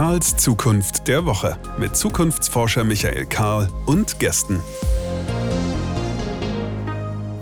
Karls Zukunft der Woche mit Zukunftsforscher Michael Karl und Gästen.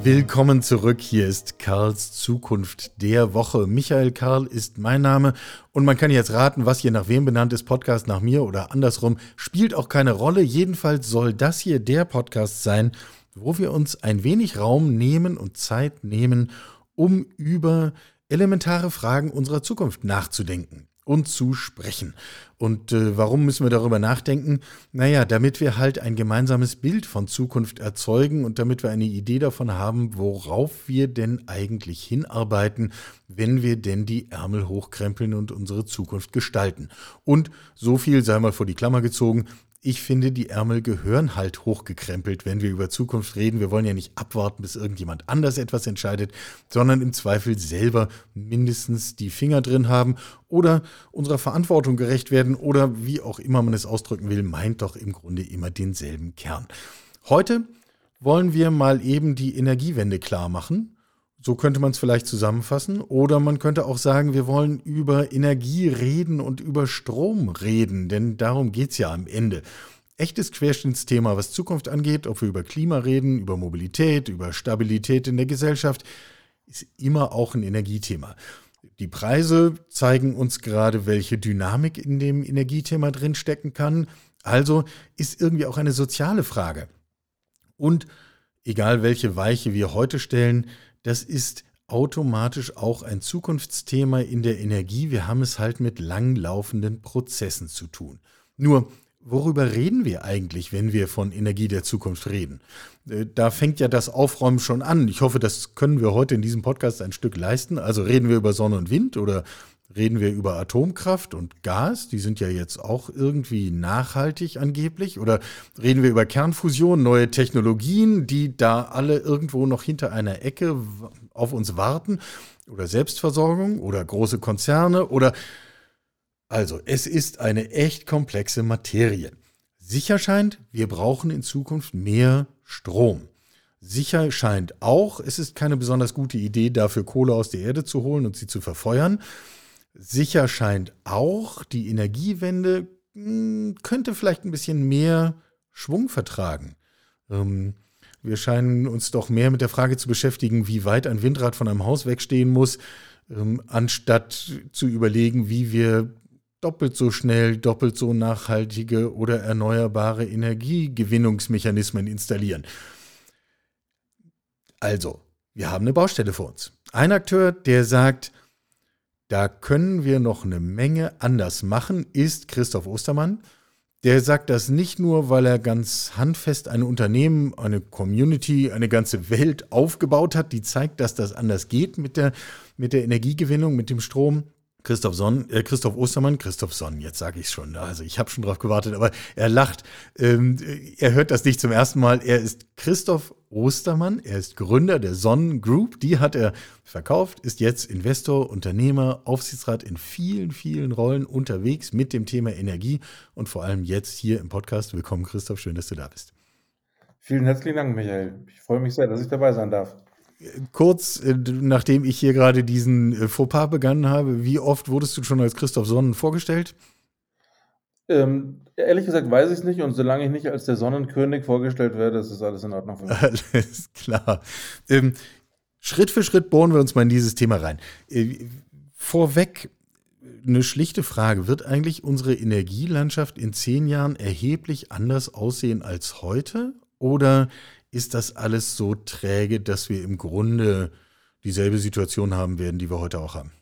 Willkommen zurück. Hier ist Karls Zukunft der Woche. Michael Karl ist mein Name und man kann jetzt raten, was hier nach wem benannt ist, Podcast nach mir oder andersrum, spielt auch keine Rolle. Jedenfalls soll das hier der Podcast sein, wo wir uns ein wenig Raum nehmen und Zeit nehmen, um über elementare Fragen unserer Zukunft nachzudenken und zu sprechen. Und äh, warum müssen wir darüber nachdenken? Naja, damit wir halt ein gemeinsames Bild von Zukunft erzeugen und damit wir eine Idee davon haben, worauf wir denn eigentlich hinarbeiten, wenn wir denn die Ärmel hochkrempeln und unsere Zukunft gestalten. Und so viel sei mal vor die Klammer gezogen, ich finde, die Ärmel gehören halt hochgekrempelt, wenn wir über Zukunft reden. Wir wollen ja nicht abwarten, bis irgendjemand anders etwas entscheidet, sondern im Zweifel selber mindestens die Finger drin haben oder unserer Verantwortung gerecht werden oder wie auch immer man es ausdrücken will, meint doch im Grunde immer denselben Kern. Heute wollen wir mal eben die Energiewende klar machen so könnte man es vielleicht zusammenfassen. Oder man könnte auch sagen, wir wollen über Energie reden und über Strom reden, denn darum geht es ja am Ende. Echtes Querschnittsthema, was Zukunft angeht, ob wir über Klima reden, über Mobilität, über Stabilität in der Gesellschaft, ist immer auch ein Energiethema. Die Preise zeigen uns gerade, welche Dynamik in dem Energiethema drinstecken kann. Also ist irgendwie auch eine soziale Frage. Und egal welche Weiche wir heute stellen, das ist automatisch auch ein Zukunftsthema in der Energie. Wir haben es halt mit langlaufenden Prozessen zu tun. Nur, worüber reden wir eigentlich, wenn wir von Energie der Zukunft reden? Äh, da fängt ja das Aufräumen schon an. Ich hoffe, das können wir heute in diesem Podcast ein Stück leisten. Also reden wir über Sonne und Wind oder Reden wir über Atomkraft und Gas, die sind ja jetzt auch irgendwie nachhaltig angeblich, oder reden wir über Kernfusion, neue Technologien, die da alle irgendwo noch hinter einer Ecke auf uns warten, oder Selbstversorgung oder große Konzerne oder also es ist eine echt komplexe Materie. Sicher scheint, wir brauchen in Zukunft mehr Strom. Sicher scheint auch, es ist keine besonders gute Idee, dafür Kohle aus der Erde zu holen und sie zu verfeuern. Sicher scheint auch, die Energiewende hm, könnte vielleicht ein bisschen mehr Schwung vertragen. Ähm, wir scheinen uns doch mehr mit der Frage zu beschäftigen, wie weit ein Windrad von einem Haus wegstehen muss, ähm, anstatt zu überlegen, wie wir doppelt so schnell, doppelt so nachhaltige oder erneuerbare Energiegewinnungsmechanismen installieren. Also, wir haben eine Baustelle vor uns. Ein Akteur, der sagt, da können wir noch eine Menge anders machen, ist Christoph Ostermann. Der sagt das nicht nur, weil er ganz handfest ein Unternehmen, eine Community, eine ganze Welt aufgebaut hat, die zeigt, dass das anders geht mit der, mit der Energiegewinnung, mit dem Strom, Christoph Sonn, äh, Christoph Ostermann, Christoph Sonn, jetzt sage ich schon, also ich habe schon drauf gewartet, aber er lacht. Ähm, er hört das nicht zum ersten Mal. Er ist Christoph Ostermann, er ist Gründer der Sonnen Group, die hat er verkauft, ist jetzt Investor, Unternehmer, Aufsichtsrat in vielen, vielen Rollen unterwegs mit dem Thema Energie und vor allem jetzt hier im Podcast. Willkommen, Christoph, schön, dass du da bist. Vielen herzlichen Dank, Michael. Ich freue mich sehr, dass ich dabei sein darf kurz, äh, nachdem ich hier gerade diesen äh, Fauxpas begangen habe, wie oft wurdest du schon als Christoph Sonnen vorgestellt? Ähm, ehrlich gesagt weiß ich es nicht und solange ich nicht als der Sonnenkönig vorgestellt werde, ist das alles in Ordnung für mich. Alles klar. Ähm, Schritt für Schritt bohren wir uns mal in dieses Thema rein. Äh, vorweg eine schlichte Frage. Wird eigentlich unsere Energielandschaft in zehn Jahren erheblich anders aussehen als heute? Oder ist das alles so träge, dass wir im Grunde dieselbe Situation haben werden, die wir heute auch haben?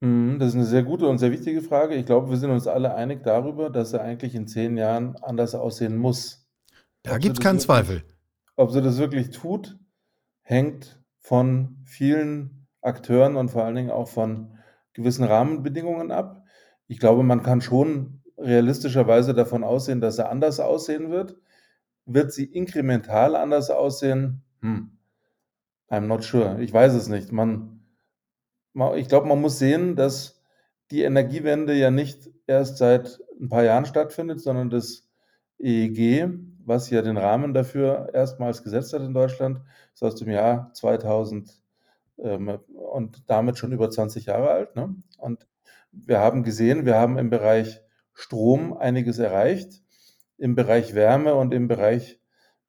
Mhm, das ist eine sehr gute und sehr wichtige Frage. Ich glaube, wir sind uns alle einig darüber, dass er eigentlich in zehn Jahren anders aussehen muss. Da gibt es keinen Zweifel. Ob sie das wirklich tut, hängt von vielen Akteuren und vor allen Dingen auch von gewissen Rahmenbedingungen ab. Ich glaube, man kann schon realistischerweise davon aussehen, dass er anders aussehen wird. Wird sie inkremental anders aussehen? Hm. I'm not sure. Ich weiß es nicht. Man, ich glaube, man muss sehen, dass die Energiewende ja nicht erst seit ein paar Jahren stattfindet, sondern das EEG, was ja den Rahmen dafür erstmals gesetzt hat in Deutschland, ist aus dem Jahr 2000 ähm, und damit schon über 20 Jahre alt. Ne? Und wir haben gesehen, wir haben im Bereich Strom einiges erreicht. Im Bereich Wärme und im Bereich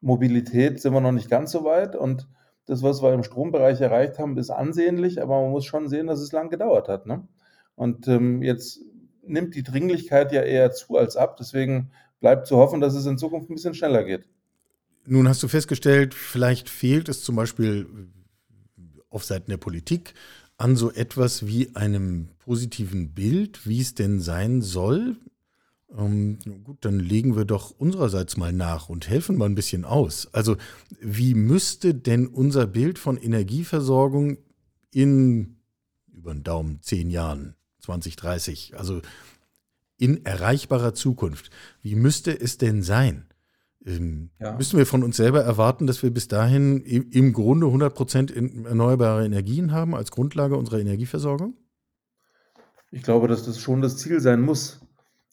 Mobilität sind wir noch nicht ganz so weit. Und das, was wir im Strombereich erreicht haben, ist ansehnlich, aber man muss schon sehen, dass es lang gedauert hat. Ne? Und ähm, jetzt nimmt die Dringlichkeit ja eher zu als ab. Deswegen bleibt zu hoffen, dass es in Zukunft ein bisschen schneller geht. Nun hast du festgestellt, vielleicht fehlt es zum Beispiel auf Seiten der Politik an so etwas wie einem positiven Bild, wie es denn sein soll. Ähm, gut, dann legen wir doch unsererseits mal nach und helfen mal ein bisschen aus. Also wie müsste denn unser Bild von Energieversorgung in über den Daumen zehn Jahren, 2030, also in erreichbarer Zukunft, wie müsste es denn sein? Ähm, ja. Müssen wir von uns selber erwarten, dass wir bis dahin im, im Grunde 100 Prozent erneuerbare Energien haben als Grundlage unserer Energieversorgung? Ich glaube, dass das schon das Ziel sein muss.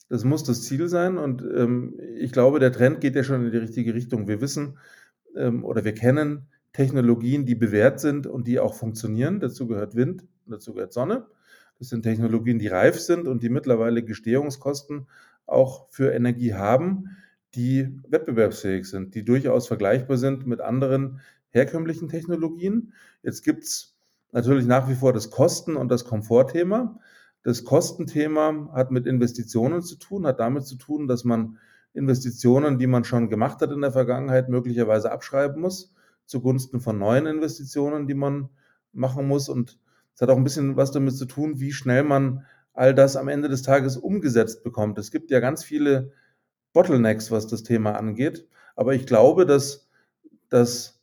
Das muss das Ziel sein und ähm, ich glaube, der Trend geht ja schon in die richtige Richtung. Wir wissen ähm, oder wir kennen Technologien, die bewährt sind und die auch funktionieren. Dazu gehört Wind, dazu gehört Sonne. Das sind Technologien, die reif sind und die mittlerweile Gestehungskosten auch für Energie haben, die wettbewerbsfähig sind, die durchaus vergleichbar sind mit anderen herkömmlichen Technologien. Jetzt gibt es natürlich nach wie vor das Kosten- und das Komfortthema. Das Kostenthema hat mit Investitionen zu tun, hat damit zu tun, dass man Investitionen, die man schon gemacht hat in der Vergangenheit, möglicherweise abschreiben muss, zugunsten von neuen Investitionen, die man machen muss. Und es hat auch ein bisschen was damit zu tun, wie schnell man all das am Ende des Tages umgesetzt bekommt. Es gibt ja ganz viele Bottlenecks, was das Thema angeht. Aber ich glaube, dass, dass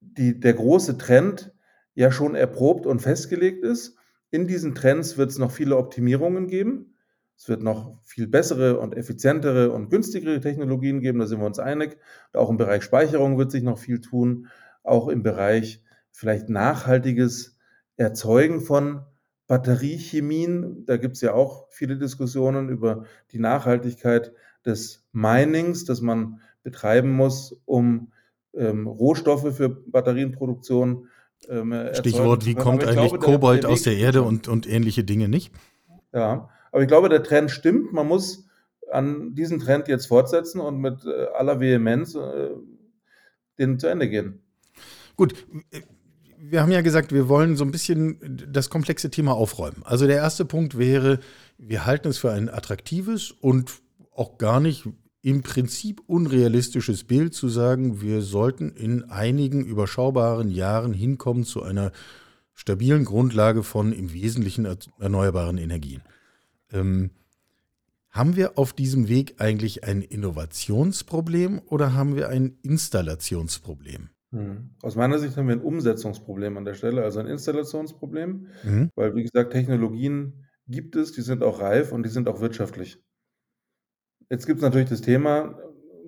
die, der große Trend ja schon erprobt und festgelegt ist in diesen Trends wird es noch viele Optimierungen geben. Es wird noch viel bessere und effizientere und günstigere Technologien geben, da sind wir uns einig. Auch im Bereich Speicherung wird sich noch viel tun. Auch im Bereich vielleicht nachhaltiges Erzeugen von Batteriechemien. Da gibt es ja auch viele Diskussionen über die Nachhaltigkeit des Minings, das man betreiben muss, um ähm, Rohstoffe für Batterienproduktion ähm, Stichwort, wie kommt eigentlich glaube, Kobold der, aus der Erde und, und ähnliche Dinge nicht? Ja, aber ich glaube, der Trend stimmt. Man muss an diesen Trend jetzt fortsetzen und mit äh, aller Vehemenz äh, den zu Ende gehen. Gut, wir haben ja gesagt, wir wollen so ein bisschen das komplexe Thema aufräumen. Also der erste Punkt wäre, wir halten es für ein attraktives und auch gar nicht im Prinzip unrealistisches Bild zu sagen, wir sollten in einigen überschaubaren Jahren hinkommen zu einer stabilen Grundlage von im Wesentlichen erneuerbaren Energien. Ähm, haben wir auf diesem Weg eigentlich ein Innovationsproblem oder haben wir ein Installationsproblem? Hm. Aus meiner Sicht haben wir ein Umsetzungsproblem an der Stelle, also ein Installationsproblem, mhm. weil, wie gesagt, Technologien gibt es, die sind auch reif und die sind auch wirtschaftlich. Jetzt gibt es natürlich das Thema,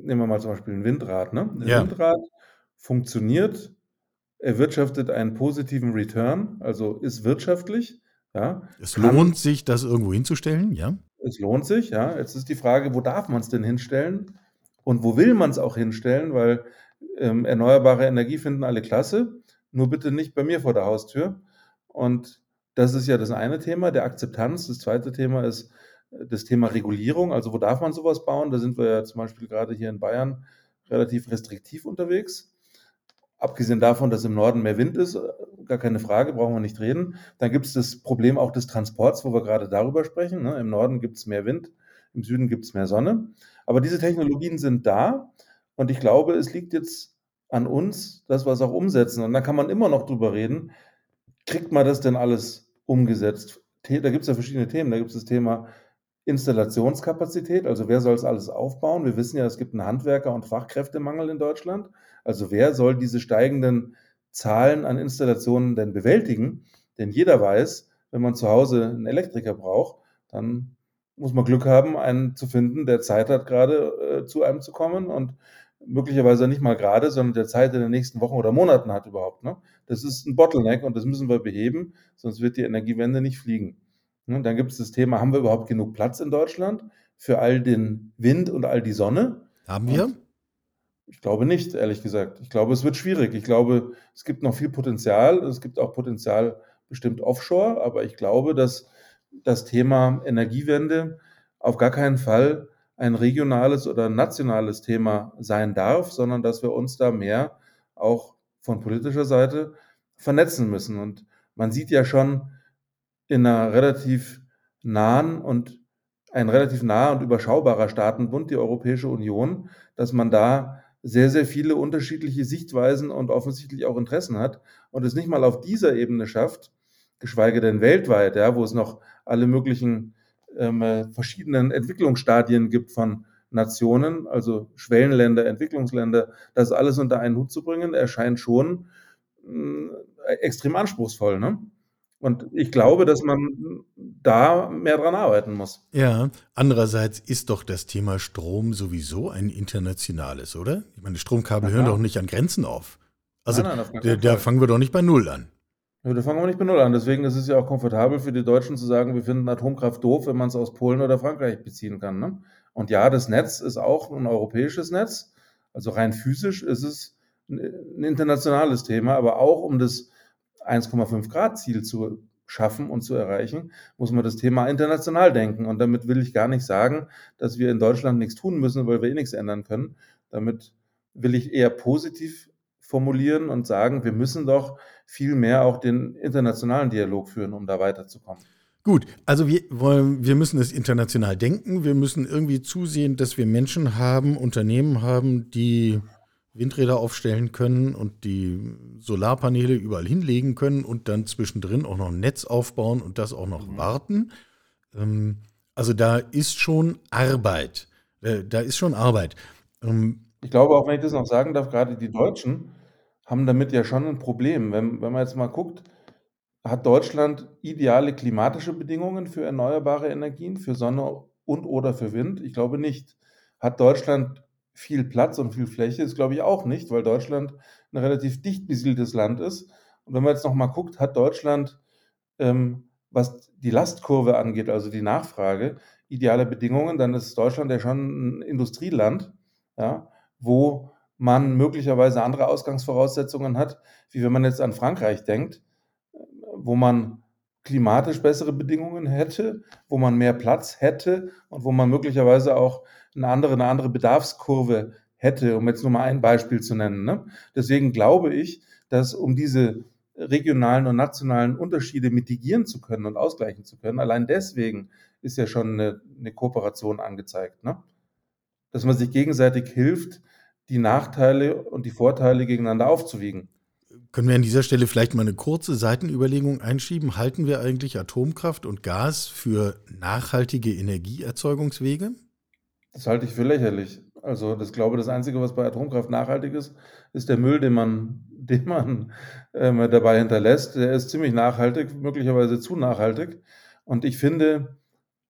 nehmen wir mal zum Beispiel ein Windrad. Ne? Ein ja. Windrad funktioniert, erwirtschaftet einen positiven Return, also ist wirtschaftlich. Ja, es kann, lohnt sich, das irgendwo hinzustellen, ja? Es lohnt sich, ja. Jetzt ist die Frage, wo darf man es denn hinstellen und wo will man es auch hinstellen, weil ähm, erneuerbare Energie finden alle klasse, nur bitte nicht bei mir vor der Haustür. Und das ist ja das eine Thema, der Akzeptanz. Das zweite Thema ist, das Thema Regulierung, also wo darf man sowas bauen? Da sind wir ja zum Beispiel gerade hier in Bayern relativ restriktiv unterwegs. Abgesehen davon, dass im Norden mehr Wind ist, gar keine Frage, brauchen wir nicht reden. Dann gibt es das Problem auch des Transports, wo wir gerade darüber sprechen. Ne? Im Norden gibt es mehr Wind, im Süden gibt es mehr Sonne. Aber diese Technologien sind da und ich glaube, es liegt jetzt an uns, dass wir es auch umsetzen. Und da kann man immer noch drüber reden, kriegt man das denn alles umgesetzt? Da gibt es ja verschiedene Themen. Da gibt es das Thema Installationskapazität, also wer soll es alles aufbauen? Wir wissen ja, es gibt einen Handwerker- und Fachkräftemangel in Deutschland. Also wer soll diese steigenden Zahlen an Installationen denn bewältigen? Denn jeder weiß, wenn man zu Hause einen Elektriker braucht, dann muss man Glück haben, einen zu finden, der Zeit hat, gerade äh, zu einem zu kommen und möglicherweise nicht mal gerade, sondern der Zeit in den nächsten Wochen oder Monaten hat überhaupt. Ne? Das ist ein Bottleneck und das müssen wir beheben, sonst wird die Energiewende nicht fliegen. Und dann gibt es das Thema, haben wir überhaupt genug Platz in Deutschland für all den Wind und all die Sonne? Haben wir? Und ich glaube nicht, ehrlich gesagt. Ich glaube, es wird schwierig. Ich glaube, es gibt noch viel Potenzial. Es gibt auch Potenzial bestimmt offshore, aber ich glaube, dass das Thema Energiewende auf gar keinen Fall ein regionales oder nationales Thema sein darf, sondern dass wir uns da mehr auch von politischer Seite vernetzen müssen. Und man sieht ja schon in einer relativ nahen und ein relativ naher und überschaubarer Staatenbund, die Europäische Union, dass man da sehr, sehr viele unterschiedliche Sichtweisen und offensichtlich auch Interessen hat und es nicht mal auf dieser Ebene schafft, geschweige denn weltweit, ja, wo es noch alle möglichen ähm, äh, verschiedenen Entwicklungsstadien gibt von Nationen, also Schwellenländer, Entwicklungsländer, das alles unter einen Hut zu bringen, erscheint schon äh, extrem anspruchsvoll. Ne? Und ich glaube, dass man da mehr dran arbeiten muss. Ja, andererseits ist doch das Thema Strom sowieso ein internationales, oder? Ich meine, Stromkabel hören doch nicht an Grenzen auf. Also nein, nein, da, da fangen wir doch nicht bei Null an. Ja, da fangen wir nicht bei Null an. Deswegen ist es ja auch komfortabel für die Deutschen zu sagen, wir finden Atomkraft doof, wenn man es aus Polen oder Frankreich beziehen kann. Ne? Und ja, das Netz ist auch ein europäisches Netz. Also rein physisch ist es ein internationales Thema, aber auch um das 1,5 Grad Ziel zu schaffen und zu erreichen, muss man das Thema international denken. Und damit will ich gar nicht sagen, dass wir in Deutschland nichts tun müssen, weil wir eh nichts ändern können. Damit will ich eher positiv formulieren und sagen, wir müssen doch viel mehr auch den internationalen Dialog führen, um da weiterzukommen. Gut, also wir wollen, wir müssen es international denken. Wir müssen irgendwie zusehen, dass wir Menschen haben, Unternehmen haben, die Windräder aufstellen können und die Solarpaneele überall hinlegen können und dann zwischendrin auch noch ein Netz aufbauen und das auch noch mhm. warten. Ähm, also da ist schon Arbeit. Äh, da ist schon Arbeit. Ähm, ich glaube, auch wenn ich das noch sagen darf, gerade die Deutschen haben damit ja schon ein Problem. Wenn, wenn man jetzt mal guckt, hat Deutschland ideale klimatische Bedingungen für erneuerbare Energien, für Sonne und oder für Wind? Ich glaube nicht. Hat Deutschland viel Platz und viel Fläche ist, glaube ich, auch nicht, weil Deutschland ein relativ dicht besiedeltes Land ist. Und wenn man jetzt noch mal guckt, hat Deutschland, ähm, was die Lastkurve angeht, also die Nachfrage, ideale Bedingungen, dann ist Deutschland ja schon ein Industrieland, ja, wo man möglicherweise andere Ausgangsvoraussetzungen hat, wie wenn man jetzt an Frankreich denkt, wo man klimatisch bessere Bedingungen hätte, wo man mehr Platz hätte und wo man möglicherweise auch eine andere, eine andere Bedarfskurve hätte, um jetzt nur mal ein Beispiel zu nennen. Ne? Deswegen glaube ich, dass um diese regionalen und nationalen Unterschiede mitigieren zu können und ausgleichen zu können, allein deswegen ist ja schon eine, eine Kooperation angezeigt. Ne? Dass man sich gegenseitig hilft, die Nachteile und die Vorteile gegeneinander aufzuwiegen. Können wir an dieser Stelle vielleicht mal eine kurze Seitenüberlegung einschieben? Halten wir eigentlich Atomkraft und Gas für nachhaltige Energieerzeugungswege? Das halte ich für lächerlich. Also, das glaube das Einzige, was bei Atomkraft nachhaltig ist, ist der Müll, den man, den man ähm, dabei hinterlässt. Der ist ziemlich nachhaltig, möglicherweise zu nachhaltig. Und ich finde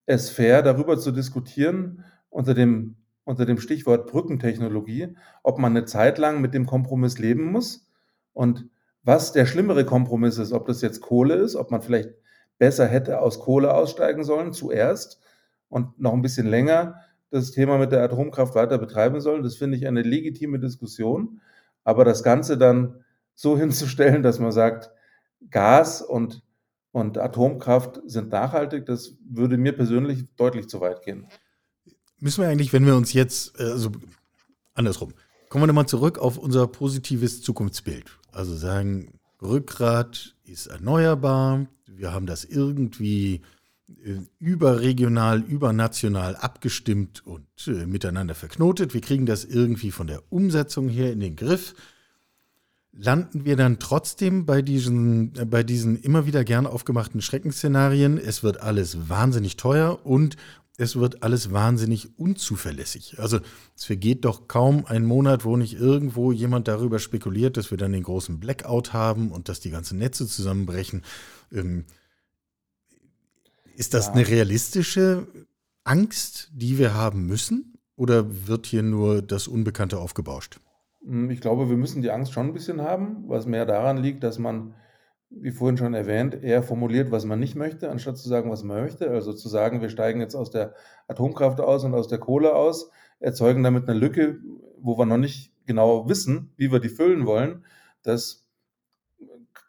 es fair, darüber zu diskutieren, unter dem, unter dem Stichwort Brückentechnologie, ob man eine Zeit lang mit dem Kompromiss leben muss und was der schlimmere Kompromiss ist, ob das jetzt Kohle ist, ob man vielleicht besser hätte aus Kohle aussteigen sollen zuerst und noch ein bisschen länger das Thema mit der Atomkraft weiter betreiben sollen. Das finde ich eine legitime Diskussion. Aber das Ganze dann so hinzustellen, dass man sagt, Gas und, und Atomkraft sind nachhaltig, das würde mir persönlich deutlich zu weit gehen. Müssen wir eigentlich, wenn wir uns jetzt, äh, also andersrum, kommen wir nochmal zurück auf unser positives Zukunftsbild. Also sagen, Rückgrat ist erneuerbar, wir haben das irgendwie überregional, übernational abgestimmt und äh, miteinander verknotet. Wir kriegen das irgendwie von der Umsetzung her in den Griff. Landen wir dann trotzdem bei diesen, äh, bei diesen immer wieder gern aufgemachten Schreckensszenarien? Es wird alles wahnsinnig teuer und es wird alles wahnsinnig unzuverlässig. Also es vergeht doch kaum ein Monat, wo nicht irgendwo jemand darüber spekuliert, dass wir dann den großen Blackout haben und dass die ganzen Netze zusammenbrechen. Ähm, ist das ja. eine realistische Angst, die wir haben müssen? Oder wird hier nur das Unbekannte aufgebauscht? Hm, ich glaube, wir müssen die Angst schon ein bisschen haben, was mehr daran liegt, dass man, wie vorhin schon erwähnt, eher formuliert, was man nicht möchte, anstatt zu sagen, was man möchte. Also zu sagen, wir steigen jetzt aus der Atomkraft aus und aus der Kohle aus, erzeugen damit eine Lücke, wo wir noch nicht genau wissen, wie wir die füllen wollen. Das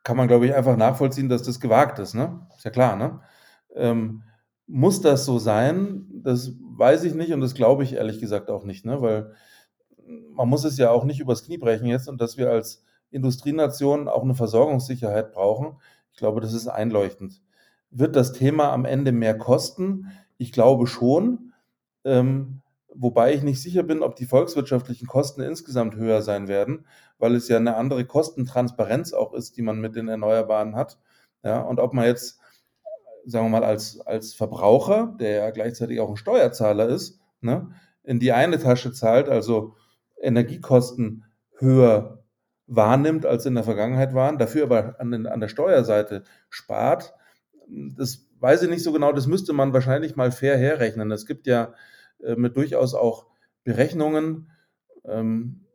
kann man, glaube ich, einfach nachvollziehen, dass das gewagt ist. Ne? Ist ja klar. Ne? Ähm, Muss das so sein? Das weiß ich nicht und das glaube ich ehrlich gesagt auch nicht, ne? weil man muss es ja auch nicht übers Knie brechen jetzt und dass wir als Industrienation auch eine Versorgungssicherheit brauchen. Ich glaube, das ist einleuchtend. Wird das Thema am Ende mehr kosten? Ich glaube schon, ähm, wobei ich nicht sicher bin, ob die volkswirtschaftlichen Kosten insgesamt höher sein werden, weil es ja eine andere Kostentransparenz auch ist, die man mit den Erneuerbaren hat. Ja, und ob man jetzt, sagen wir mal, als, als Verbraucher, der ja gleichzeitig auch ein Steuerzahler ist, ne, in die eine Tasche zahlt, also Energiekosten höher wahrnimmt, als in der Vergangenheit waren, dafür aber an, an der Steuerseite spart, das weiß ich nicht so genau, das müsste man wahrscheinlich mal fair herrechnen. Es gibt ja äh, mit durchaus auch Berechnungen, ähm,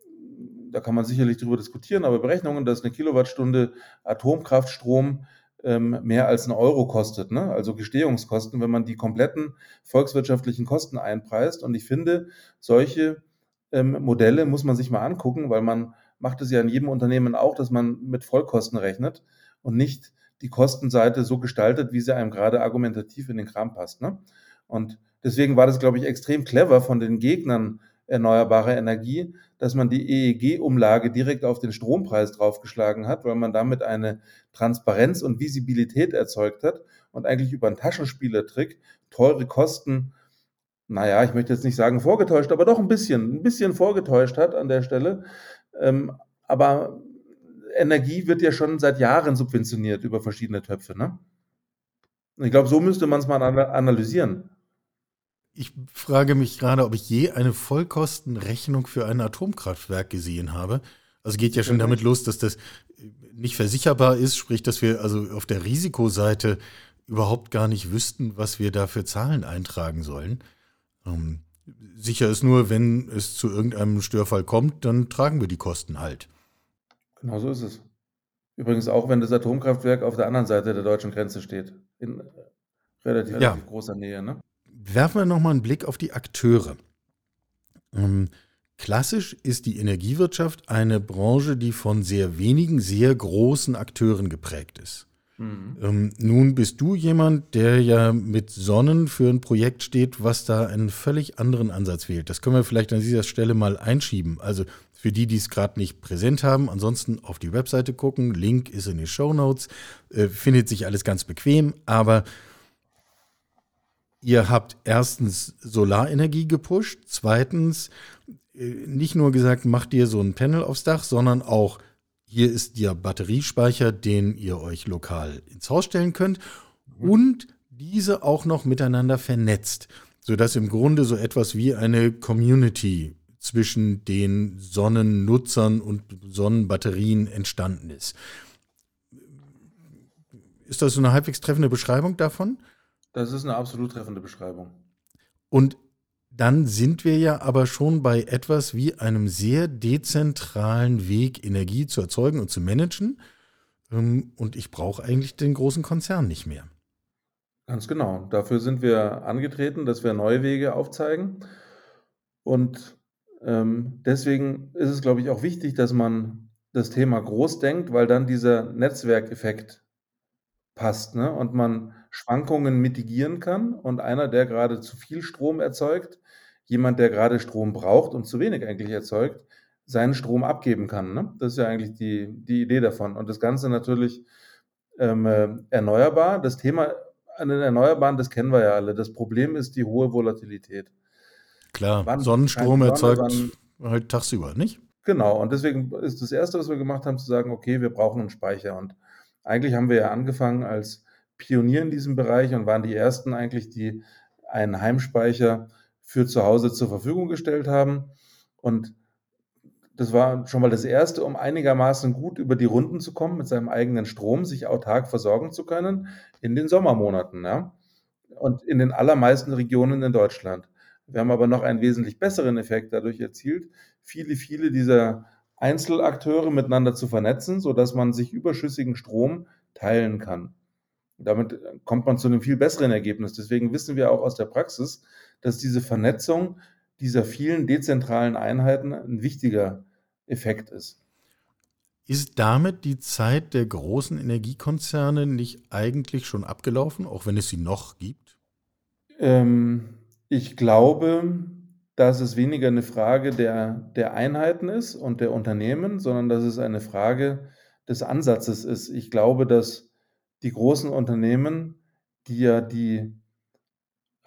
da kann man sicherlich darüber diskutieren, aber Berechnungen, dass eine Kilowattstunde Atomkraftstrom ähm, mehr als ein Euro kostet, ne? also Gestehungskosten, wenn man die kompletten volkswirtschaftlichen Kosten einpreist. Und ich finde, solche ähm, Modelle muss man sich mal angucken, weil man macht es ja in jedem Unternehmen auch, dass man mit Vollkosten rechnet und nicht die Kostenseite so gestaltet, wie sie einem gerade argumentativ in den Kram passt. Ne? Und deswegen war das, glaube ich, extrem clever von den Gegnern erneuerbarer Energie, dass man die EEG-Umlage direkt auf den Strompreis draufgeschlagen hat, weil man damit eine Transparenz und Visibilität erzeugt hat und eigentlich über einen Taschenspielertrick teure Kosten, naja, ich möchte jetzt nicht sagen vorgetäuscht, aber doch ein bisschen, ein bisschen vorgetäuscht hat an der Stelle. Ähm, aber Energie wird ja schon seit Jahren subventioniert über verschiedene Töpfe. Ne? Ich glaube, so müsste man es mal analysieren. Ich frage mich gerade, ob ich je eine Vollkostenrechnung für ein Atomkraftwerk gesehen habe. Also geht ja schon damit los, dass das nicht versicherbar ist, sprich, dass wir also auf der Risikoseite überhaupt gar nicht wüssten, was wir da für Zahlen eintragen sollen. Ähm, sicher ist nur, wenn es zu irgendeinem Störfall kommt, dann tragen wir die Kosten halt. Genau so ist es. Übrigens auch, wenn das Atomkraftwerk auf der anderen Seite der deutschen Grenze steht. In relativ, ja. relativ großer Nähe. Ne? Werfen wir nochmal einen Blick auf die Akteure. Ähm, klassisch ist die Energiewirtschaft eine Branche, die von sehr wenigen, sehr großen Akteuren geprägt ist. Mhm. Ähm, nun bist du jemand, der ja mit Sonnen für ein Projekt steht, was da einen völlig anderen Ansatz wählt. Das können wir vielleicht an dieser Stelle mal einschieben. Also für die, die es gerade nicht präsent haben, ansonsten auf die Webseite gucken. Link ist in den Show Notes. Äh, findet sich alles ganz bequem, aber ihr habt erstens Solarenergie gepusht, zweitens äh, nicht nur gesagt, macht ihr so ein Panel aufs Dach, sondern auch hier ist der Batteriespeicher, den ihr euch lokal ins Haus stellen könnt und diese auch noch miteinander vernetzt, sodass im Grunde so etwas wie eine Community zwischen den Sonnennutzern und Sonnenbatterien entstanden ist. Ist das so eine halbwegs treffende Beschreibung davon? Das ist eine absolut treffende Beschreibung. Und dann sind wir ja aber schon bei etwas wie einem sehr dezentralen Weg, Energie zu erzeugen und zu managen. Ähm, und ich brauche eigentlich den großen Konzern nicht mehr. Ganz genau. Dafür sind wir angetreten, dass wir neue Wege aufzeigen. Und ähm, deswegen ist es, glaube ich, auch wichtig, dass man das Thema groß denkt, weil dann dieser Netzwerkeffekt passt ne? und man Schwankungen mitigieren kann. Und einer, der gerade zu viel Strom erzeugt, jemand, der gerade Strom braucht und zu wenig eigentlich erzeugt, seinen Strom abgeben kann. Ne? Das ist ja eigentlich die, die Idee davon. Und das Ganze natürlich ähm, äh, erneuerbar. Das Thema an den Erneuerbaren, das kennen wir ja alle. Das Problem ist die hohe Volatilität. Klar, wann Sonnenstrom erzeugt halt tagsüber, nicht? Genau, und deswegen ist das Erste, was wir gemacht haben, zu sagen, okay, wir brauchen einen Speicher. Und eigentlich haben wir ja angefangen als Pionier in diesem Bereich und waren die Ersten eigentlich, die einen Heimspeicher für zu Hause zur Verfügung gestellt haben. Und das war schon mal das Erste, um einigermaßen gut über die Runden zu kommen, mit seinem eigenen Strom sich autark versorgen zu können in den Sommermonaten. Ja? Und in den allermeisten Regionen in Deutschland. Wir haben aber noch einen wesentlich besseren Effekt dadurch erzielt, viele, viele dieser Einzelakteure miteinander zu vernetzen, sodass man sich überschüssigen Strom teilen kann. Damit kommt man zu einem viel besseren Ergebnis. Deswegen wissen wir auch aus der Praxis, dass diese Vernetzung dieser vielen dezentralen Einheiten ein wichtiger Effekt ist. Ist damit die Zeit der großen Energiekonzerne nicht eigentlich schon abgelaufen, auch wenn es sie noch gibt? Ähm, ich glaube, dass es weniger eine Frage der, der Einheiten ist und der Unternehmen, sondern dass es eine Frage des Ansatzes ist. Ich glaube, dass die großen Unternehmen, die ja die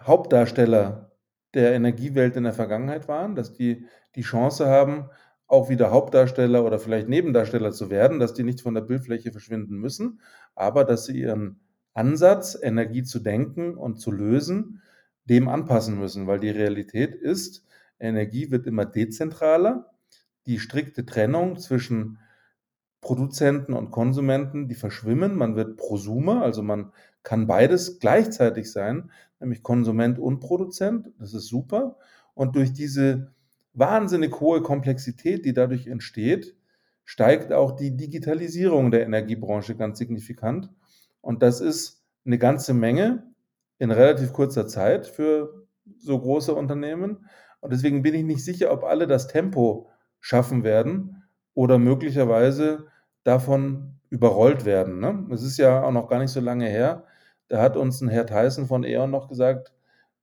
Hauptdarsteller der Energiewelt in der Vergangenheit waren, dass die die Chance haben, auch wieder Hauptdarsteller oder vielleicht Nebendarsteller zu werden, dass die nicht von der Bildfläche verschwinden müssen, aber dass sie ihren Ansatz, Energie zu denken und zu lösen, dem anpassen müssen, weil die Realität ist, Energie wird immer dezentraler. Die strikte Trennung zwischen Produzenten und Konsumenten, die verschwimmen. Man wird Prosumer, also man kann beides gleichzeitig sein, nämlich Konsument und Produzent. Das ist super. Und durch diese wahnsinnig hohe Komplexität, die dadurch entsteht, steigt auch die Digitalisierung der Energiebranche ganz signifikant. Und das ist eine ganze Menge in relativ kurzer Zeit für so große Unternehmen. Und deswegen bin ich nicht sicher, ob alle das Tempo schaffen werden oder möglicherweise davon überrollt werden. Ne? Es ist ja auch noch gar nicht so lange her. Da hat uns ein Herr Tyson von E.ON noch gesagt,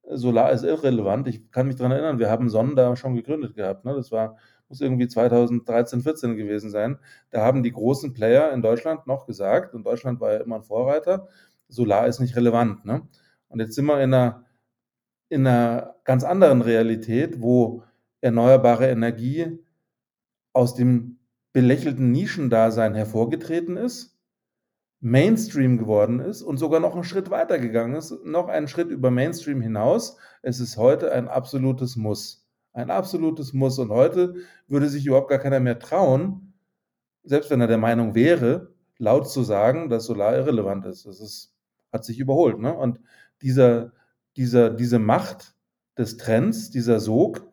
Solar ist irrelevant. Ich kann mich daran erinnern, wir haben Sonnen da schon gegründet gehabt. Ne? Das war, muss irgendwie 2013, 14 gewesen sein. Da haben die großen Player in Deutschland noch gesagt, und Deutschland war ja immer ein Vorreiter, Solar ist nicht relevant. Ne? Und jetzt sind wir in einer, in einer ganz anderen Realität, wo erneuerbare Energie aus dem belächelten Nischendasein hervorgetreten ist, Mainstream geworden ist und sogar noch einen Schritt weiter gegangen ist, noch einen Schritt über Mainstream hinaus. Es ist heute ein absolutes Muss. Ein absolutes Muss. Und heute würde sich überhaupt gar keiner mehr trauen, selbst wenn er der Meinung wäre, laut zu sagen, dass Solar irrelevant ist. Das ist, hat sich überholt. Ne? Und dieser, dieser, diese Macht des Trends, dieser Sog,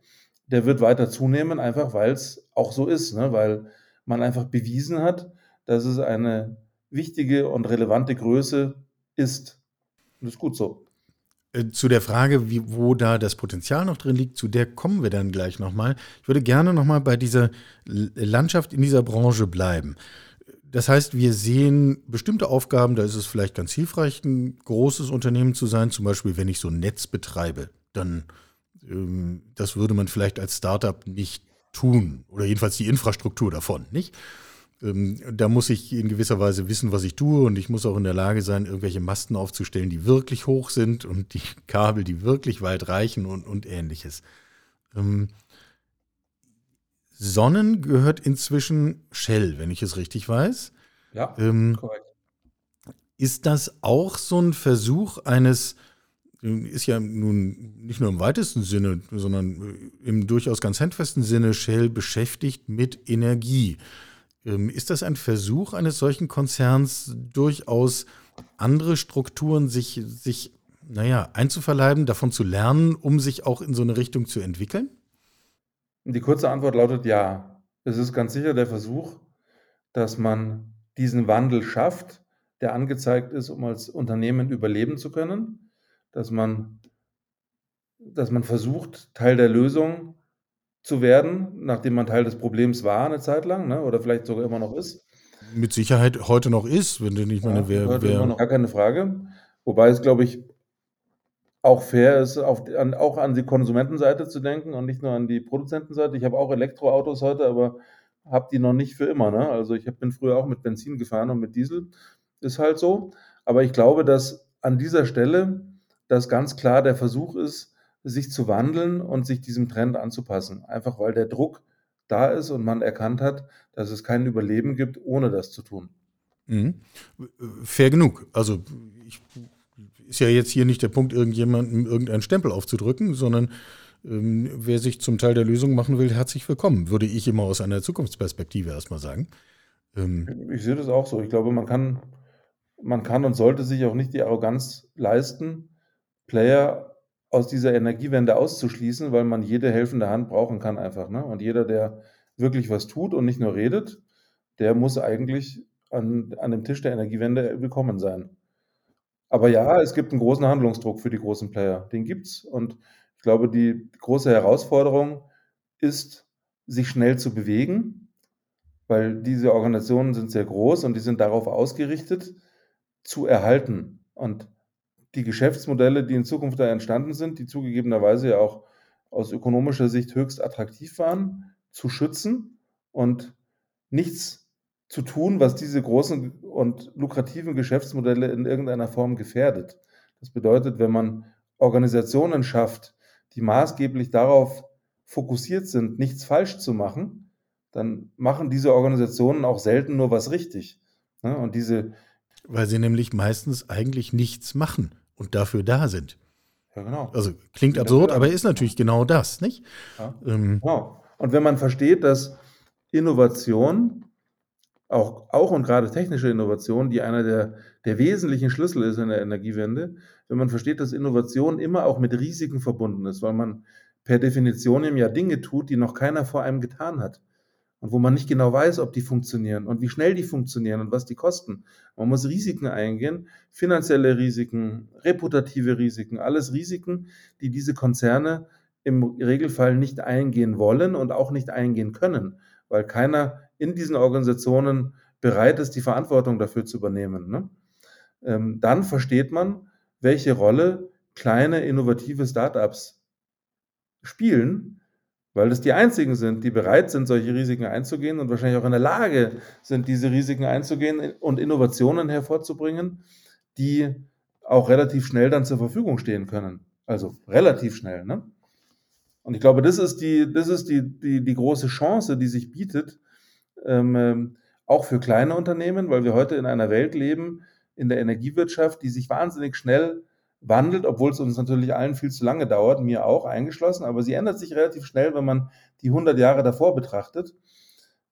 der wird weiter zunehmen, einfach weil es auch so ist, ne? weil man einfach bewiesen hat, dass es eine wichtige und relevante Größe ist. Und das ist gut so. Äh, zu der Frage, wie, wo da das Potenzial noch drin liegt, zu der kommen wir dann gleich nochmal. Ich würde gerne nochmal bei dieser Landschaft in dieser Branche bleiben. Das heißt, wir sehen bestimmte Aufgaben, da ist es vielleicht ganz hilfreich, ein großes Unternehmen zu sein. Zum Beispiel, wenn ich so ein Netz betreibe, dann ähm, das würde man vielleicht als Startup nicht tun oder jedenfalls die Infrastruktur davon, nicht? Ähm, da muss ich in gewisser Weise wissen, was ich tue und ich muss auch in der Lage sein, irgendwelche Masten aufzustellen, die wirklich hoch sind und die Kabel, die wirklich weit reichen und, und ähnliches. Ähm, Sonnen gehört inzwischen Shell, wenn ich es richtig weiß. Ja, ähm, korrekt. Ist das auch so ein Versuch eines, ist ja nun nicht nur im weitesten Sinne, sondern im durchaus ganz handfesten Sinne Shell beschäftigt mit Energie. Ähm, ist das ein Versuch eines solchen Konzerns, durchaus andere Strukturen sich, sich naja, einzuverleiben, davon zu lernen, um sich auch in so eine Richtung zu entwickeln? Die kurze Antwort lautet ja. Es ist ganz sicher der Versuch, dass man diesen Wandel schafft, der angezeigt ist, um als Unternehmen überleben zu können, dass man, dass man versucht, Teil der Lösung zu werden, nachdem man Teil des Problems war eine Zeit lang, ne? oder vielleicht sogar immer noch ist. Mit Sicherheit heute noch ist, wenn du nicht meine, wer, heute wer immer noch gar keine Frage. Wobei es, glaube ich, auch fair ist, auf, an, auch an die Konsumentenseite zu denken und nicht nur an die Produzentenseite. Ich habe auch Elektroautos heute, aber habe die noch nicht für immer. Ne? Also ich bin früher auch mit Benzin gefahren und mit Diesel. Ist halt so. Aber ich glaube, dass an dieser Stelle das ganz klar der Versuch ist, sich zu wandeln und sich diesem Trend anzupassen. Einfach weil der Druck da ist und man erkannt hat, dass es kein Überleben gibt, ohne das zu tun. Mhm. Fair genug. Also ich, ist ja jetzt hier nicht der Punkt, irgendjemandem irgendeinen Stempel aufzudrücken, sondern ähm, wer sich zum Teil der Lösung machen will, herzlich willkommen, würde ich immer aus einer Zukunftsperspektive erstmal sagen. Ähm, ich sehe das auch so. Ich glaube, man kann, man kann und sollte sich auch nicht die Arroganz leisten, Player aus dieser Energiewende auszuschließen, weil man jede helfende Hand brauchen kann einfach. Ne? Und jeder, der wirklich was tut und nicht nur redet, der muss eigentlich an, an dem Tisch der Energiewende willkommen sein. Aber ja, es gibt einen großen Handlungsdruck für die großen Player. Den gibt es. Und ich glaube, die große Herausforderung ist, sich schnell zu bewegen, weil diese Organisationen sind sehr groß und die sind darauf ausgerichtet, zu erhalten. Und die Geschäftsmodelle, die in Zukunft da entstanden sind, die zugegebenerweise ja auch aus ökonomischer Sicht höchst attraktiv waren, zu schützen und nichts zu tun, was diese großen und lukrativen Geschäftsmodelle in irgendeiner Form gefährdet. Das bedeutet, wenn man Organisationen schafft, die maßgeblich darauf fokussiert sind, nichts falsch zu machen, dann machen diese Organisationen auch selten nur was richtig. Ne? Und diese Weil sie nämlich meistens eigentlich nichts machen und dafür da sind. ja, genau. Also klingt absurd, aber ist natürlich genau das, nicht? Ja. Ähm, Genau. Und wenn man versteht, dass Innovation, auch, auch und gerade technische Innovation, die einer der, der wesentlichen Schlüssel ist in der Energiewende, wenn man versteht, dass Innovation immer auch mit Risiken verbunden ist, weil man per Definition ja Dinge tut, die noch keiner vor einem getan hat. Und wo man nicht genau weiß, ob die funktionieren und wie schnell die funktionieren und was die kosten. Man muss Risiken eingehen, finanzielle Risiken, reputative Risiken, alles Risiken, die diese Konzerne im Regelfall nicht eingehen wollen und auch nicht eingehen können, weil keiner in diesen Organisationen bereit ist, die Verantwortung dafür zu übernehmen. Ne? Ähm, dann versteht man, welche Rolle kleine innovative Startups spielen, weil das die einzigen sind, die bereit sind, solche Risiken einzugehen und wahrscheinlich auch in der Lage sind, diese Risiken einzugehen und Innovationen hervorzubringen, die auch relativ schnell dann zur Verfügung stehen können. Also relativ schnell. Ne? Und ich glaube, das ist die, das ist die, die, die große Chance, die sich bietet, ähm, ähm, auch für kleine Unternehmen, weil wir heute in einer Welt leben, in der Energiewirtschaft, die sich wahnsinnig schnell wandelt, obwohl es uns natürlich allen viel zu lange dauert, mir auch eingeschlossen, aber sie ändert sich relativ schnell, wenn man die 100 Jahre davor betrachtet.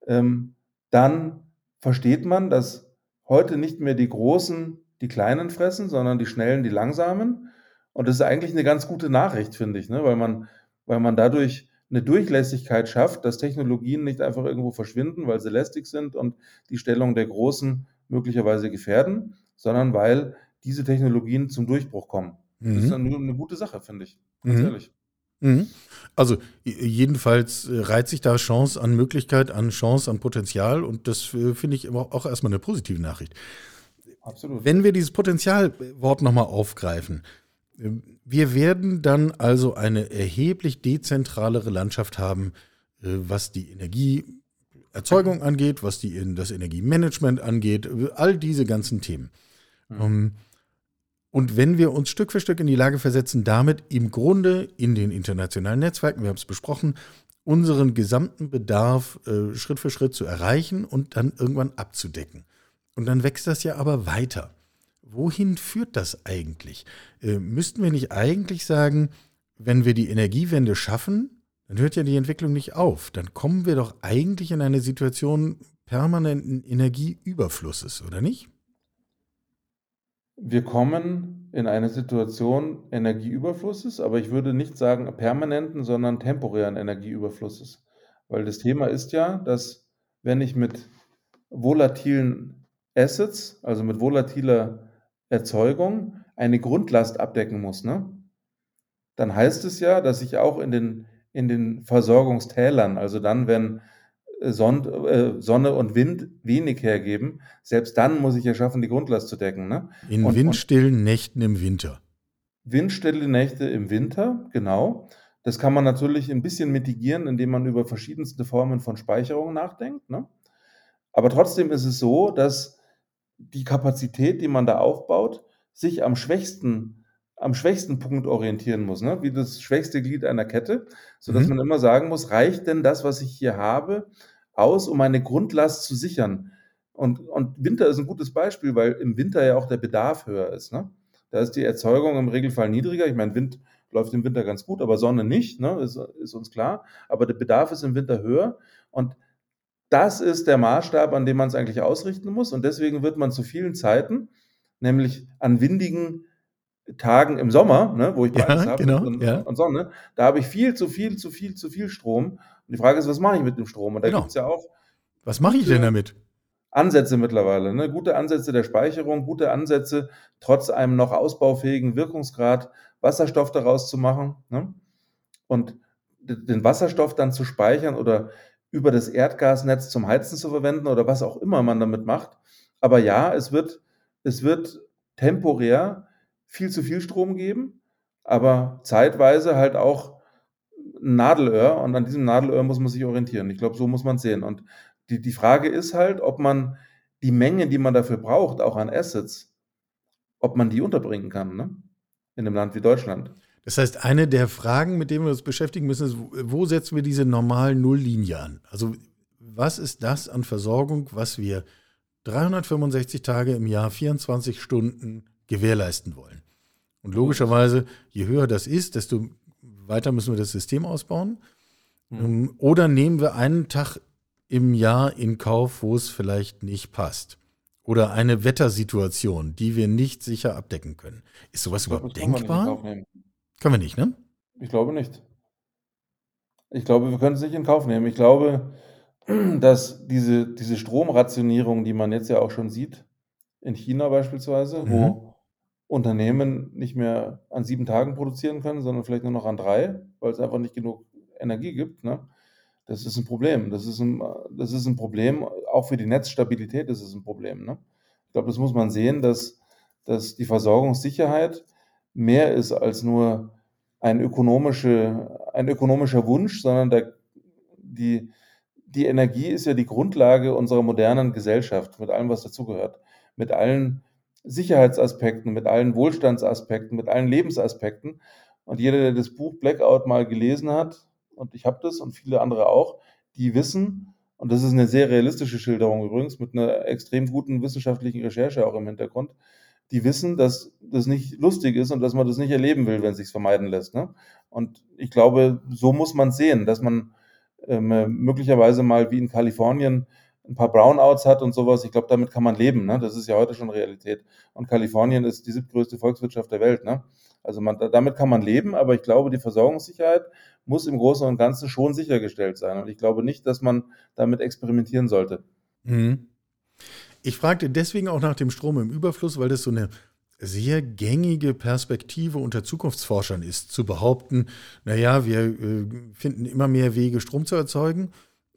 Ähm, dann versteht man, dass heute nicht mehr die Großen die Kleinen fressen, sondern die Schnellen die Langsamen. Und das ist eigentlich eine ganz gute Nachricht, finde ich, ne? weil, man, weil man dadurch eine Durchlässigkeit schafft, dass Technologien nicht einfach irgendwo verschwinden, weil sie lästig sind und die Stellung der Großen möglicherweise gefährden, sondern weil diese Technologien zum Durchbruch kommen. Das ist mhm. eine, gute Sache, finde ich. Ganz Mhm. ehrlich. Mhm. Also jedenfalls äh, reiht sich da Chance an Möglichkeit, an Chance, an Potenzial und das äh, finde ich auch erstmal eine positive Nachricht. Absolut. Wenn wir dieses Potenzialwort nochmal aufgreifen, äh, wir werden dann also eine erheblich dezentralere Landschaft haben, äh, was die Energieerzeugung angeht, was die, das Energiemanagement angeht, all diese ganzen Themen. Mhm. Und wenn wir uns Stück für Stück in die Lage versetzen, damit im Grunde in den internationalen Netzwerken, wir haben es besprochen, unseren gesamten Bedarf äh, Schritt für Schritt zu erreichen und dann irgendwann abzudecken. Und dann wächst das ja aber weiter. Wohin führt das eigentlich? Äh, müssten wir nicht eigentlich sagen, wenn wir die Energiewende schaffen, dann hört ja die Entwicklung nicht auf. Dann kommen wir doch eigentlich in eine Situation permanenten Energieüberflusses, oder nicht? Wir kommen in eine Situation Energieüberflusses, aber ich würde nicht sagen permanenten, sondern temporären Energieüberflusses. Weil das Thema ist ja, dass wenn ich mit volatilen Assets, also mit volatiler Erzeugung, eine Grundlast abdecken muss, ne? dann heißt es ja, dass ich auch in den, in den Versorgungstälern, also dann, wenn äh, Sonn, äh, Sonne und Wind wenig hergeben, selbst dann muss ich ja schaffen, die Grundlast zu decken. Ne? In Und- windstillen Nächten im Winter. Windstille Nächte im Winter, genau. Das kann man natürlich ein bisschen mitigieren, indem man über verschiedenste Formen von Speicherung nachdenkt. Ne? Aber trotzdem ist es so, dass die Kapazität, die man da aufbaut, sich am schwächsten, am schwächsten Punkt orientieren muss, ne? wie das schwächste Glied einer Kette, sodass Mhm. man immer sagen muss, reicht denn das, was ich hier habe, aus, um eine Grundlast zu sichern? Und, und Winter ist ein gutes Beispiel, weil im Winter ja auch der Bedarf höher ist. Ne? Da ist die Erzeugung im Regelfall niedriger. Ich meine, Wind läuft im Winter ganz gut, aber Sonne nicht, ne? ist, ist uns klar. Aber der Bedarf ist im Winter höher. Und das ist der Maßstab, an dem man es eigentlich ausrichten muss. Und deswegen wird man zu vielen Zeiten, nämlich an windigen Tagen im Sommer, ne, wo ich Ja, beides habe genau, und, ja. und Sonne, da habe ich viel zu viel, zu viel, zu viel Strom. Und die Frage ist, was mache ich mit dem Strom? Und da Genau. gibt es ja auch Was mache ich denn damit? Ansätze mittlerweile, ne? gute Ansätze der Speicherung, gute Ansätze, trotz einem noch ausbaufähigen Wirkungsgrad Wasserstoff daraus zu machen ne? und den Wasserstoff dann zu speichern oder über das Erdgasnetz zum Heizen zu verwenden oder was auch immer man damit macht. Aber ja, es wird, es wird temporär viel zu viel Strom geben, aber zeitweise halt auch ein Nadelöhr und an diesem Nadelöhr muss man sich orientieren. Ich glaube, so muss man es sehen. Und die, die Frage ist halt, ob man die Menge, die man dafür braucht, auch an Assets, ob man die unterbringen kann, ne? in einem Land wie Deutschland. Das heißt, eine der Fragen, mit denen wir uns beschäftigen müssen, ist, wo setzen wir diese normalen Nulllinie an? Also was ist das an Versorgung, was wir 365 Tage im Jahr, 24 Stunden gewährleisten wollen? Und logischerweise, je höher das ist, desto weiter müssen wir das System ausbauen. Mhm. Oder nehmen wir einen Tag im Jahr in Kauf, wo es vielleicht nicht passt. Oder eine Wettersituation, die wir nicht sicher abdecken können. Ist sowas Ich glaube, überhaupt denkbar? Kauf nehmen. Können wir nicht, ne? Ich glaube nicht. Ich glaube, wir können es nicht in Kauf nehmen. Ich glaube, dass diese, diese Stromrationierung, die man jetzt ja auch schon sieht, in China beispielsweise, Mhm. wo Unternehmen nicht mehr an sieben Tagen produzieren können, sondern vielleicht nur noch an drei, weil es einfach nicht genug Energie gibt, ne? Das ist ein Problem. Das ist ein, das ist ein Problem, auch für die Netzstabilität ist es ein Problem, ne? Ich glaube, das muss man sehen, dass, dass die Versorgungssicherheit mehr ist als nur ein, ökonomische, ein ökonomischer Wunsch, sondern der, die, die Energie ist ja die Grundlage unserer modernen Gesellschaft, mit allem, was dazugehört. Mit allen Sicherheitsaspekten, mit allen Wohlstandsaspekten, mit allen Lebensaspekten. Und jeder, der das Buch Blackout mal gelesen hat, und ich habe das und viele andere auch, die wissen, und das ist eine sehr realistische Schilderung übrigens, mit einer extrem guten wissenschaftlichen Recherche auch im Hintergrund, die wissen, dass das nicht lustig ist und dass man das nicht erleben will, wenn es sich vermeiden lässt. Ne? Und ich glaube, so muss man sehen, dass man ähm, möglicherweise mal wie in Kalifornien ein paar Brownouts hat und sowas. Ich glaube, damit kann man leben. Ne? Das ist ja heute schon Realität. Und Kalifornien ist die siebtgrößte Volkswirtschaft der Welt. Ne? Also man, damit kann man leben, aber ich glaube, die Versorgungssicherheit muss im Großen und Ganzen schon sichergestellt sein. Und ich glaube nicht, dass man damit experimentieren sollte. Mhm. Ich fragte deswegen auch nach dem Strom im Überfluss, weil das so eine sehr gängige Perspektive unter Zukunftsforschern ist, zu behaupten, naja, wir äh, finden immer mehr Wege, Strom zu erzeugen.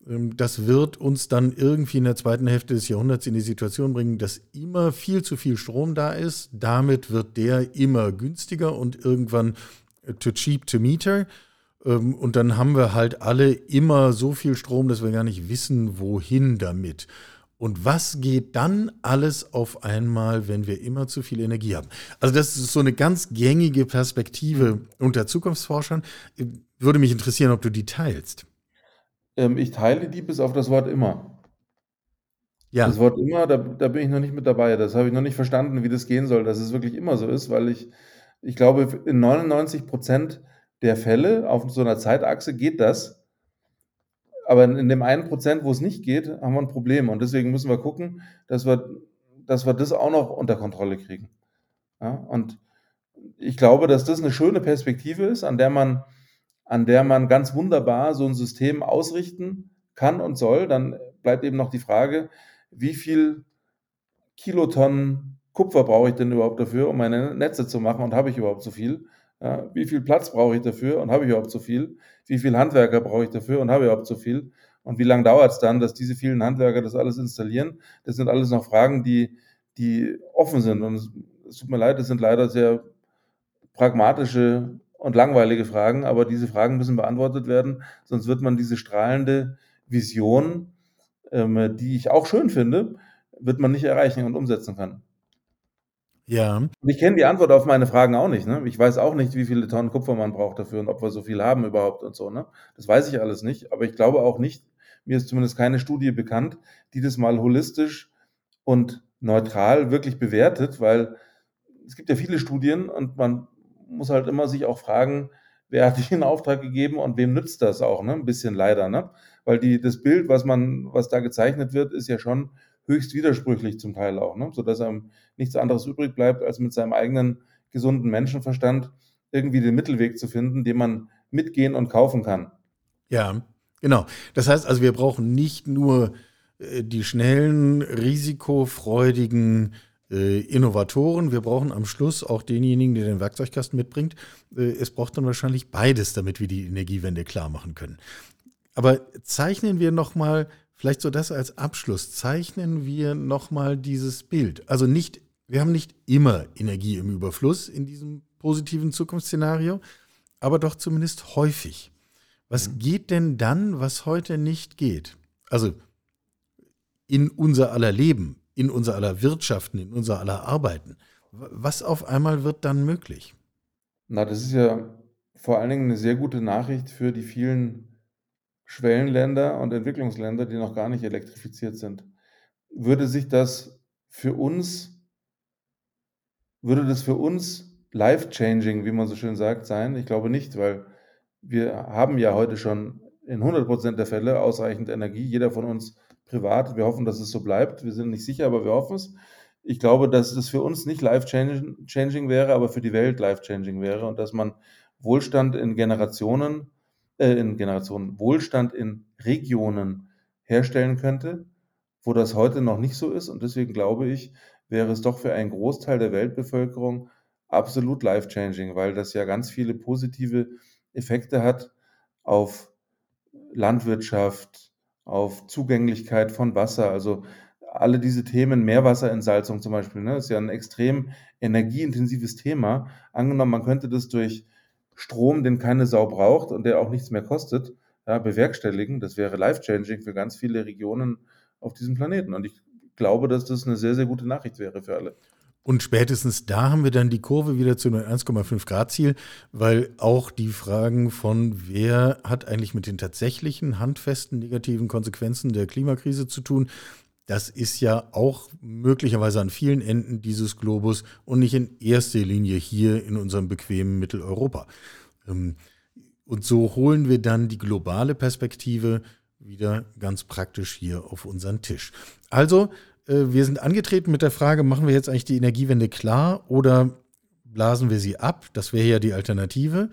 Ähm, Das wird uns dann irgendwie in der zweiten Hälfte des Jahrhunderts in die Situation bringen, dass immer viel zu viel Strom da ist. Damit wird der immer günstiger und irgendwann äh, too cheap to meter. Ähm, Und dann haben wir halt alle immer so viel Strom, dass wir gar nicht wissen, wohin damit. Und was geht dann alles auf einmal, wenn wir immer zu viel Energie haben? Also das ist so eine ganz gängige Perspektive unter Zukunftsforschern. Äh, Würde mich interessieren, ob du die teilst. Ähm, ich teile die bis auf das Wort immer. Ja, Das Wort immer, da, da bin ich noch nicht mit dabei. Das habe ich noch nicht verstanden, wie das gehen soll, dass es wirklich immer so ist, weil ich, ich glaube, in 99 Prozent der Fälle auf so einer Zeitachse geht das. Aber in, dem einen Prozent, wo es nicht geht, haben wir ein Problem. Und deswegen müssen wir gucken, dass wir, dass wir das auch noch unter Kontrolle kriegen. Ja? Und ich glaube, dass das eine schöne Perspektive ist, an der man, an der man ganz wunderbar so ein System ausrichten kann und soll. Dann bleibt eben noch die Frage, wie viel Kilotonnen Kupfer brauche ich denn überhaupt dafür, um meine Netze zu machen und habe ich überhaupt so viel? Ja, wie viel Platz brauche ich dafür und habe ich überhaupt so viel? Wie viele Handwerker brauche ich dafür und habe ich überhaupt so viel? Und wie lange dauert es dann, dass diese vielen Handwerker das alles installieren? Das sind alles noch Fragen, die, die offen sind. Und es tut mir leid, das sind leider sehr pragmatische und langweilige Fragen, aber diese Fragen müssen beantwortet werden, sonst wird man diese strahlende Vision, ähm, die ich auch schön finde, wird man nicht erreichen und umsetzen können. ja. Und ich kenne die Antwort auf meine Fragen auch nicht. Ne? Ich weiß auch nicht, wie viele Tonnen Kupfer man braucht dafür und ob wir so viel haben überhaupt und so. Ne? Das weiß ich alles nicht. Aber ich glaube auch nicht, mir ist zumindest keine Studie bekannt, die das mal holistisch und neutral wirklich bewertet, weil es gibt ja viele Studien und man muss halt immer sich auch fragen, wer hat die in Auftrag gegeben und wem nützt das auch, ne? Ein bisschen leider, ne? Weil die, das Bild, was man, was da gezeichnet wird, ist ja schon höchst widersprüchlich zum Teil auch, ne? Sodass einem nichts anderes übrig bleibt, als mit seinem eigenen gesunden Menschenverstand irgendwie den Mittelweg zu finden, den man mitgehen und kaufen kann. Ja, genau. Das heißt also, wir brauchen nicht nur äh, die schnellen, risikofreudigen Innovatoren, wir brauchen am Schluss auch denjenigen, der den Werkzeugkasten mitbringt. Äh, es braucht dann wahrscheinlich beides, damit wir die Energiewende klar machen können. Aber zeichnen wir nochmal, vielleicht so das als Abschluss, zeichnen wir nochmal dieses Bild. Also nicht Wir haben nicht immer Energie im Überfluss in diesem positiven Zukunftsszenario, aber doch zumindest häufig. Was mhm. geht denn dann, was heute nicht geht? Also in unser aller Leben, in unser aller Wirtschaften, in unser aller Arbeiten. Was auf einmal wird dann möglich? Na, das ist ja vor allen Dingen eine sehr gute Nachricht für die vielen Schwellenländer und Entwicklungsländer, die noch gar nicht elektrifiziert sind. Würde sich das für uns, würde das für uns life-changing, wie man so schön sagt, sein? Ich glaube nicht, weil wir haben ja heute schon in 100 Prozent der Fälle ausreichend Energie, jeder von uns privat. Wir hoffen, dass es so bleibt. Wir sind nicht sicher, aber wir hoffen es. Ich glaube, dass das für uns nicht life-changing wäre, aber für die Welt life-changing wäre und dass man Wohlstand in Generationen, äh, in Generationen, Wohlstand in Regionen herstellen könnte, wo das heute noch nicht so ist. Und deswegen glaube ich, wäre es doch für einen Großteil der Weltbevölkerung absolut life-changing, weil das ja ganz viele positive Effekte hat auf Landwirtschaft, auf Zugänglichkeit von Wasser. Also alle diese Themen, Meerwasserentsalzung zum Beispiel, ne, ist ja ein extrem energieintensives Thema. Angenommen, man könnte das durch Strom, den keine Sau braucht und der auch nichts mehr kostet, ja, bewerkstelligen. Das wäre life-changing für ganz viele Regionen auf diesem Planeten. Und ich glaube, dass das eine sehr, sehr gute Nachricht wäre für alle. Und spätestens da haben wir dann die Kurve wieder zu einem 1,5 Grad Ziel, weil auch die Fragen von, wer hat eigentlich mit den tatsächlichen handfesten negativen Konsequenzen der Klimakrise zu tun, das ist ja auch möglicherweise an vielen Enden dieses Globus und nicht in erster Linie hier in unserem bequemen Mitteleuropa. Ähm, und so holen wir dann die globale Perspektive wieder ganz praktisch hier auf unseren Tisch. Also, wir sind angetreten mit der Frage, machen wir jetzt eigentlich die Energiewende klar oder blasen wir sie ab? Das wäre ja die Alternative.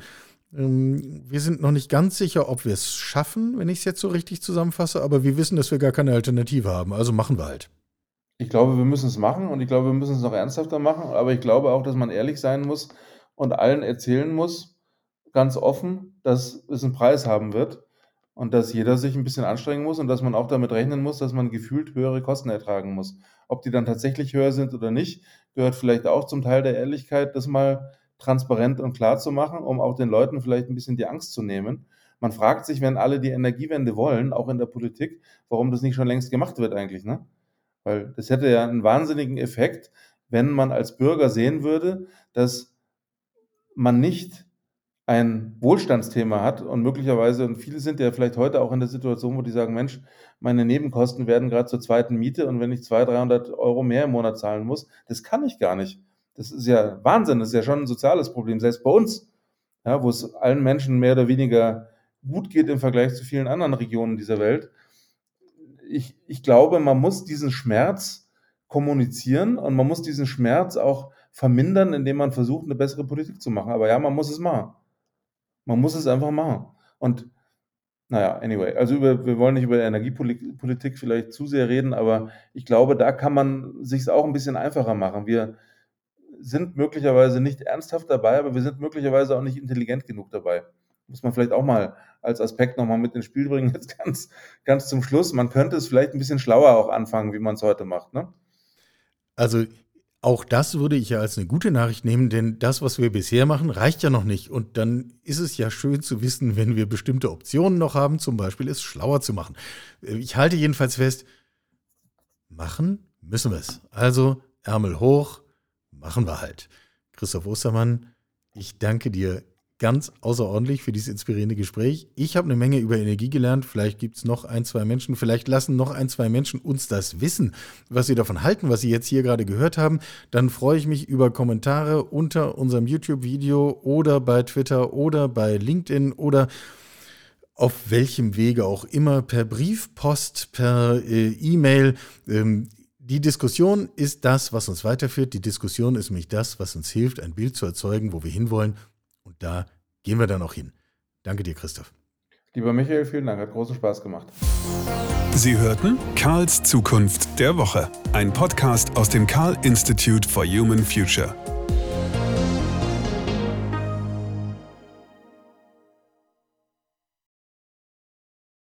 Ähm, wir sind noch nicht ganz sicher, ob wir es schaffen, wenn ich es jetzt so richtig zusammenfasse, aber wir wissen, dass wir gar keine Alternative haben. Also machen wir halt. Ich glaube, wir müssen es machen und ich glaube, wir müssen es noch ernsthafter machen, aber ich glaube auch, dass man ehrlich sein muss und allen erzählen muss, ganz offen, dass es einen Preis haben wird und dass jeder sich ein bisschen anstrengen muss und dass man auch damit rechnen muss, dass man gefühlt höhere Kosten ertragen muss. Ob die dann tatsächlich höher sind oder nicht, gehört vielleicht auch zum Teil der Ehrlichkeit, das mal transparent und klar zu machen, um auch den Leuten vielleicht ein bisschen die Angst zu nehmen. Man fragt sich, wenn alle die Energiewende wollen, auch in der Politik, warum das nicht schon längst gemacht wird eigentlich, ne? Weil das hätte ja einen wahnsinnigen Effekt, wenn man als Bürger sehen würde, dass man nicht ein Wohlstandsthema hat und möglicherweise, und viele sind ja vielleicht heute auch in der Situation, wo die sagen, Mensch, meine Nebenkosten werden gerade zur zweiten Miete und wenn ich 200, 300 Euro mehr im Monat zahlen muss, das kann ich gar nicht. Das ist ja Wahnsinn, das ist ja schon ein soziales Problem, selbst bei uns, ja, wo es allen Menschen mehr oder weniger gut geht im Vergleich zu vielen anderen Regionen dieser Welt. Ich, ich glaube, man muss diesen Schmerz kommunizieren und man muss diesen Schmerz auch vermindern, indem man versucht, eine bessere Politik zu machen. Aber ja, man muss es machen. Man muss es einfach machen. Und naja, anyway, also über, wir wollen nicht über Energiepolitik vielleicht zu sehr reden, aber ich glaube, da kann man sich auch ein bisschen einfacher machen. Wir sind möglicherweise nicht ernsthaft dabei, aber wir sind möglicherweise auch nicht intelligent genug dabei. Muss man vielleicht auch mal als Aspekt nochmal mit ins Spiel bringen, jetzt ganz, ganz zum Schluss. Man könnte es vielleicht ein bisschen schlauer auch anfangen, wie man es heute macht. Ne? Also auch das würde ich ja als eine gute Nachricht nehmen, denn das, was wir bisher machen, reicht ja noch nicht. Und dann ist es ja schön zu wissen, wenn wir bestimmte Optionen noch haben, zum Beispiel es schlauer zu machen. Ich halte jedenfalls fest, machen müssen wir es. Also Ärmel hoch, machen wir halt. Christoph Ostermann, ich danke dir ganz außerordentlich für dieses inspirierende Gespräch. Ich habe eine Menge über Energie gelernt. Vielleicht gibt es noch ein, zwei Menschen, vielleicht lassen noch ein, zwei Menschen uns das wissen, was sie davon halten, was sie jetzt hier gerade gehört haben. Dann freue ich mich über Kommentare unter unserem YouTube-Video oder bei Twitter oder bei LinkedIn oder auf welchem Wege auch immer, per Briefpost, per äh, E-Mail. Ähm, die Diskussion ist das, was uns weiterführt. Die Diskussion ist nämlich das, was uns hilft, ein Bild zu erzeugen, wo wir hinwollen und da gehen wir dann auch hin. Danke dir, Christoph. Lieber Michael, vielen Dank, hat großen Spaß gemacht. Sie hörten Karls Zukunft der Woche, ein Podcast aus dem Karl Institute for Human Future.